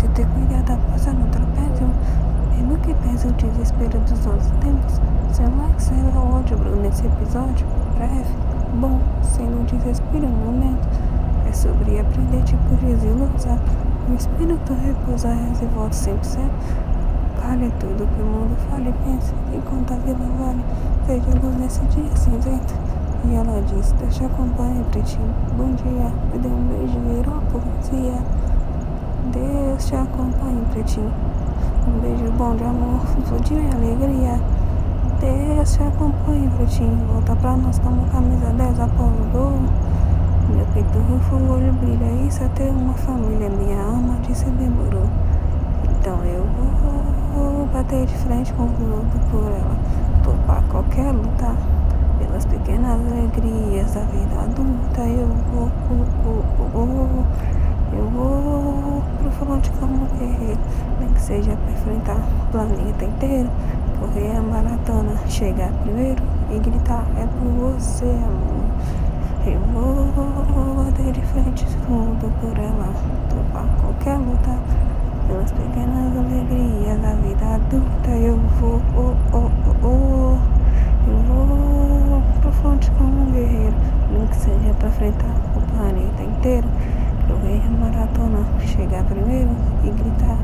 se ter cuidado após a luta perdeu. Mesmo que pese o desespero dos outros tempos, seu like será o ódio nesse episódio breve, bom, sem não desespero no momento. É sobre aprender tipo desilusar. O espírito repousar e as sempre ser. Vale tudo que o mundo fala e pensa, enquanto a vila vale, seja luz nesse dia cinzento. E ela diz, deixa acompanhar pra ti. Bom dia, me deu um beijo e virou a poesia. Deus te acompanhe, pretinho. Um beijo bom de amor, fluiu em alegria. Deus te acompanhe, pretinho. Volta pra nós como camisa 10, Apolo Meu peito rufo, o olho brilha. Isso é ter uma família. Minha alma disse demorou. Então eu vou bater de frente com o mundo por ela. Topar qualquer luta. Pelas pequenas alegrias da vida adulta. Eu vou, vou, vou, vou. Eu vou pro como guerreiro, nem que seja pra enfrentar o planeta inteiro. Correr a maratona, chegar primeiro e gritar: É por você, amor. Eu vou bater de frente tudo por ela, topar qualquer luta. Pelas pequenas alegrias da primero y gritar.